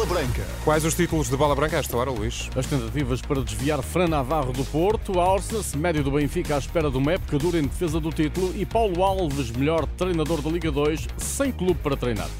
Bola Branca. Quais os títulos de bola branca a esta hora, Luís? As tentativas para desviar Fran Navarro do Porto, Alces, médio do Benfica à espera de uma época dura em defesa do título e Paulo Alves, melhor treinador da Liga 2, sem clube para treinar.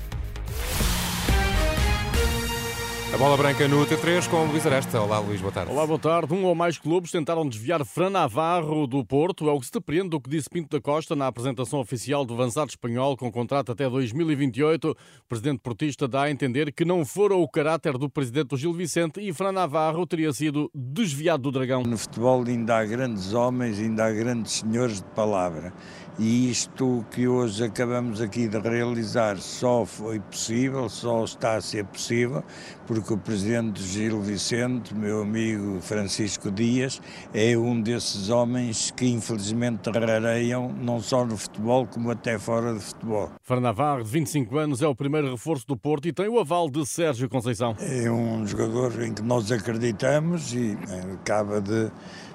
A bola branca no T3 com o Luís Aresta. Olá, Luís, boa tarde. Olá, boa tarde. Um ou mais clubes tentaram desviar Fran Navarro do Porto. É o que se depreende do que disse Pinto da Costa na apresentação oficial do avançado espanhol com contrato até 2028. O presidente portista dá a entender que não fora o caráter do presidente Gil Vicente e Fran Navarro teria sido desviado do Dragão. No futebol ainda há grandes homens, ainda há grandes senhores de palavra. E isto que hoje acabamos aqui de realizar só foi possível, só está a ser possível, porque o presidente Gil Vicente, meu amigo Francisco Dias, é um desses homens que infelizmente rareiam não só no futebol como até fora do futebol. Fran Navarro, de 25 anos, é o primeiro reforço do Porto e tem o aval de Sérgio Conceição. É um jogador em que nós acreditamos e eh, acaba de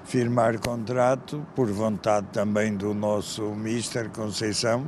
firmar contrato por vontade também do nosso Mister Conceição,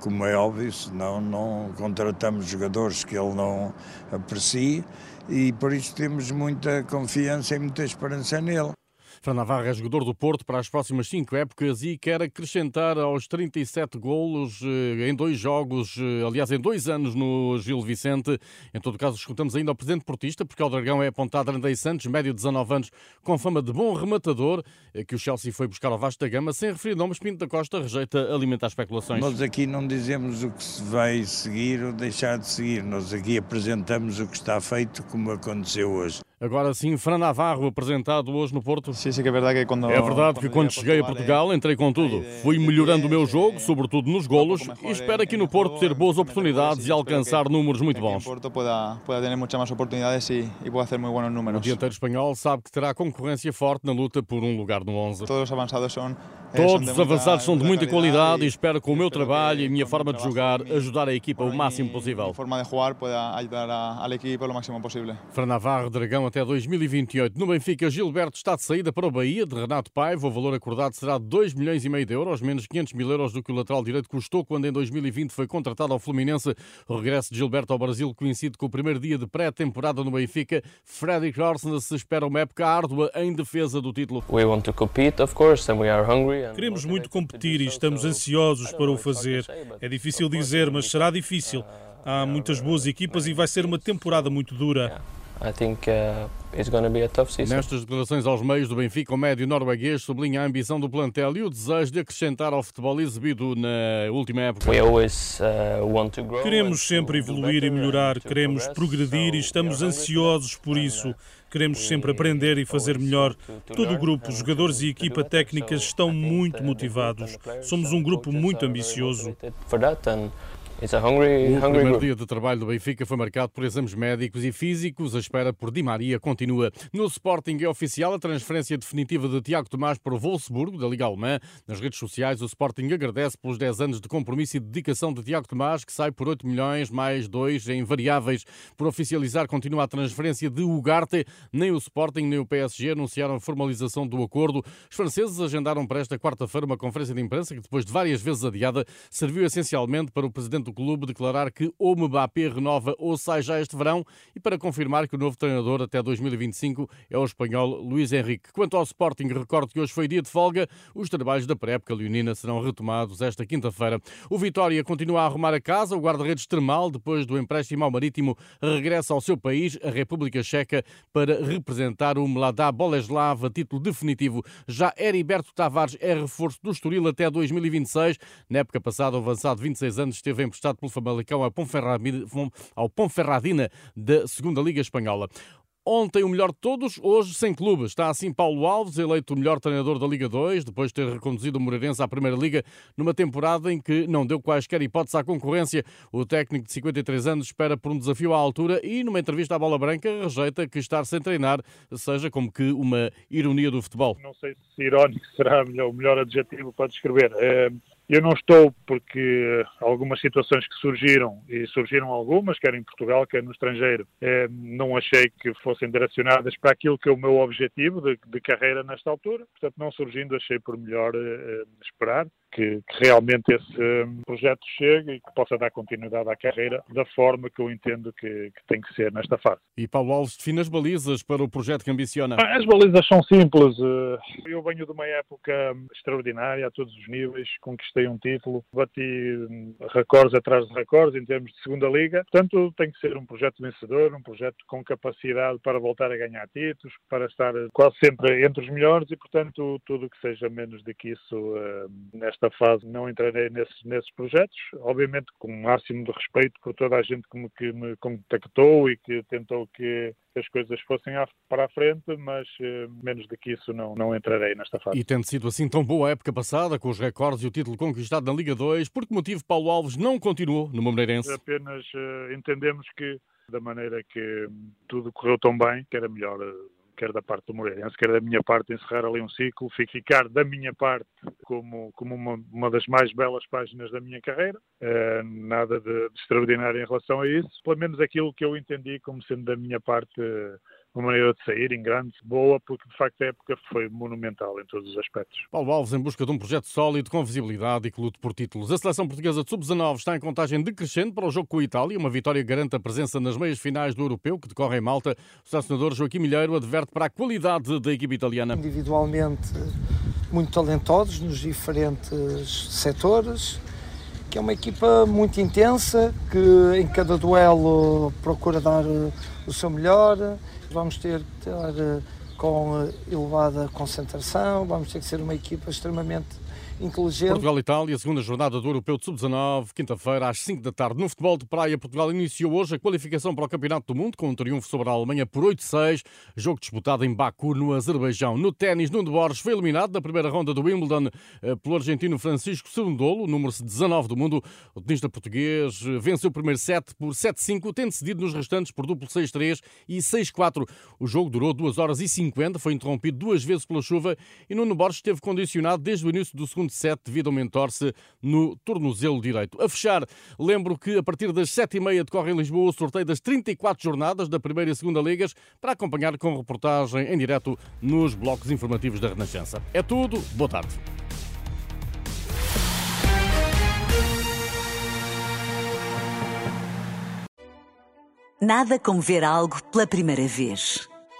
como é óbvio, senão não contratamos jogadores que ele não aprecie e por isso temos muita confiança e muita esperança nele. Fran Navarro é jogador do Porto para as próximas cinco épocas e quer acrescentar aos 37 golos eh, em dois jogos, eh, aliás, em dois anos no Gil Vicente. Em todo caso, escutamos ainda ao presidente portista, porque o Dragão é apontado Andrei Santos, médio de 19 anos, com fama de bom rematador, eh, que o Chelsea foi buscar ao Vasco da Gama, sem referir nomes, Pinto da Costa rejeita alimentar especulações. Nós aqui não dizemos o que se vai seguir ou deixar de seguir, nós aqui apresentamos o que está feito, como aconteceu hoje. Agora sim, Fran Navarro, apresentado hoje no Porto. Sim, sim, que é verdade que quando, É verdade que quando cheguei a Portugal entrei com tudo. Fui melhorando o meu jogo, sobretudo nos golos, e espero aqui no Porto ter boas oportunidades e alcançar números muito bons. Porto pueda, pueda ter muitas mais oportunidades e, e pueda fazer muito bons O números. dianteiro espanhol sabe que terá concorrência forte na luta por um lugar no 11. Todos os avançados são eh, Todos os muita- avançados são de muita qualidade e espero com o meu trabalho e a minha forma o de jogar ajudar a equipa o máximo possível. forma de jugar pueda ayudar a- al equipo lo máximo posible. Fran Navarro, Dragão até 2028. No Benfica, Gilberto está de saída para o Bahia, de Renato Paiva. O valor acordado será de 2 milhões e meio de euros, menos 500 mil euros do que o lateral direito custou quando em 2020 foi contratado ao Fluminense. O regresso de Gilberto ao Brasil coincide com o primeiro dia de pré-temporada no Benfica. Fredrik Larsson se espera uma época árdua em defesa do título. We want to compete, of course, and we are hungry. and Queremos muito competir e estamos so ansiosos para o fazer. É difícil dizer, mas será difícil. uh, Há muitas boas equipas e vai ser uma temporada muito dura. I think uh, it's going to be a tough season. Nestas declarações aos meios do Benfica, o médio norueguês sublinha a ambição do plantel e o desejo de acrescentar ao futebol exibido na última época. We always uh, want to grow Queremos sempre evoluir e melhorar, queremos progress, progredir e estamos we are hungry for ansiosos por isso. uh, Queremos sempre we aprender e fazer always melhor. want to- to Todo o learn grupo, jogadores e equipa better, técnica estão muito group motivados. Somos um grupo muito ambicioso. Hungry, O primeiro dia de trabalho do Benfica foi marcado por exames médicos e físicos. A espera por Di Maria continua. No Sporting é oficial a transferência definitiva de Tiago Tomás para o Wolfsburgo, da Liga Alemã. Nas redes sociais, o Sporting agradece pelos 10 anos de compromisso e dedicação de Tiago Tomás, que sai por 8 milhões mais 2 em variáveis. Por oficializar, continua a transferência de Ugarte. Nem o Sporting nem o PSG anunciaram a formalização do acordo. Os franceses agendaram para esta quarta-feira uma conferência de imprensa que, depois de várias vezes adiada, serviu essencialmente para o presidente do clube declarar que ou Mbappé renova ou sai já este verão e para confirmar que o novo treinador até 2025 é o espanhol Luís Henrique. Quanto ao Sporting, recordo que hoje foi dia de folga. Os trabalhos da pré-época leonina serão retomados esta quinta-feira. O Vitória continua a arrumar a casa. O guarda-redes Termal, depois do empréstimo ao Marítimo, regressa ao seu país, a República Checa, para representar o Mladá Boleslav a título definitivo. Já Heriberto Tavares é reforço do Estoril até 2026. Na época passada, o avançado de 26 anos esteve emprestado pelo Famalicão ao Ponferradina, ao da Segunda Liga Espanhola. Ontem o melhor de todos, hoje sem clube. Está assim Paulo Alves, eleito o melhor treinador da Liga 2, depois de ter reconduzido o Moreirense à Primeira Liga, numa temporada em que não deu quaisquer hipóteses à concorrência. O técnico de 53 anos espera por um desafio à altura e, numa entrevista à Bola Branca, rejeita que estar sem treinar seja como que uma ironia do futebol. Não sei se irónico será o melhor adjetivo para descrever. Eh, Eu não estou porque algumas situações que surgiram, e surgiram algumas, quer em Portugal, quer no estrangeiro, eh, não achei que fossem direcionadas para aquilo que é o meu objetivo de, de carreira nesta altura. Portanto, não surgindo, achei por melhor eh, esperar que, que, realmente esse um, projeto chegue e que possa dar continuidade à carreira da forma que eu entendo que, que, tem que ser nesta fase. E Paulo Alves define as balizas para o projeto que ambiciona? As balizas são simples. Eh, eu venho de uma época extraordinária a todos os níveis, conquistei um título, bati hum, recordes atrás de recordes em termos de segunda liga. Portanto, tem que ser um projeto vencedor, um projeto com capacidade para voltar a ganhar títulos, para estar quase sempre entre os melhores e, portanto, tudo o que seja menos do que isso uh, nesta nesta fase não entrarei nesses, nesses projetos, obviamente com o máximo de respeito por toda a gente que me, que me contactou e que tentou que as coisas fossem para a frente, mas uh, menos do que isso não, não entrarei nesta fase. E tendo sido assim tão boa a época passada, com os recordes e o título conquistado na Liga 2, por que motivo Paulo Alves não continuou no Moreirense? Apenas uh, entendemos que da maneira que tudo correu tão bem, que era melhor uh, quer da parte do Moreirense, quer da minha parte, encerrar ali um ciclo, ficar da minha parte como, como uma, uma das mais belas páginas da minha carreira. Uh, nada de, de, extraordinário em relação a isso, pelo menos aquilo que eu entendi como sendo da minha parte. Uh, uma maneira de sair em grande, boa, porque de facto a época foi monumental em todos os aspectos. Paulo Alves em busca de um projeto sólido, com visibilidade e que lute por títulos. A seleção portuguesa de sub-19 está em contagem decrescente para o jogo com a Itália. Uma vitória garante a presença nas meias finais do Europeu, que decorre em Malta. O selecionador Joaquim Milheiro adverte para a qualidade da equipe italiana. Individualmente muito talentosos nos diferentes setores que é uma equipa muito intensa, que em cada duelo procura dar o seu melhor, vamos ter que estar eh, com eh, elevada concentração, vamos ter que ser uma equipa extremamente inteligente. Portugal Itália, segunda jornada do Europeu de Sub-19, quinta-feira às 5 da tarde. No futebol de praia, Portugal iniciou hoje a qualificação para o Campeonato do Mundo com um triunfo sobre a Alemanha por 8-6, jogo disputado em Baku, no Azerbaijão. No ténis, Nuno Borges foi eliminado na primeira ronda do Wimbledon eh, pelo argentino Francisco Cerundolo, número 19 do mundo. O tenista português eh, venceu o primeiro set por 7-5, tendo cedido nos restantes por duplo 6-3 e 6-4. O jogo durou 2 horas e 50, foi interrompido duas vezes pela chuva e Nuno Borges esteve condicionado desde o início do segundo segundo set devido a um entorce no tornozelo direito. A fechar, lembro que a partir das sete e meia decorre em Lisboa o sorteio das 34 jornadas da Primeira e Segunda Ligas para acompanhar com reportagem em direto nos blocos informativos da Renascença. É tudo, boa tarde. Nada como ver algo pela primeira vez.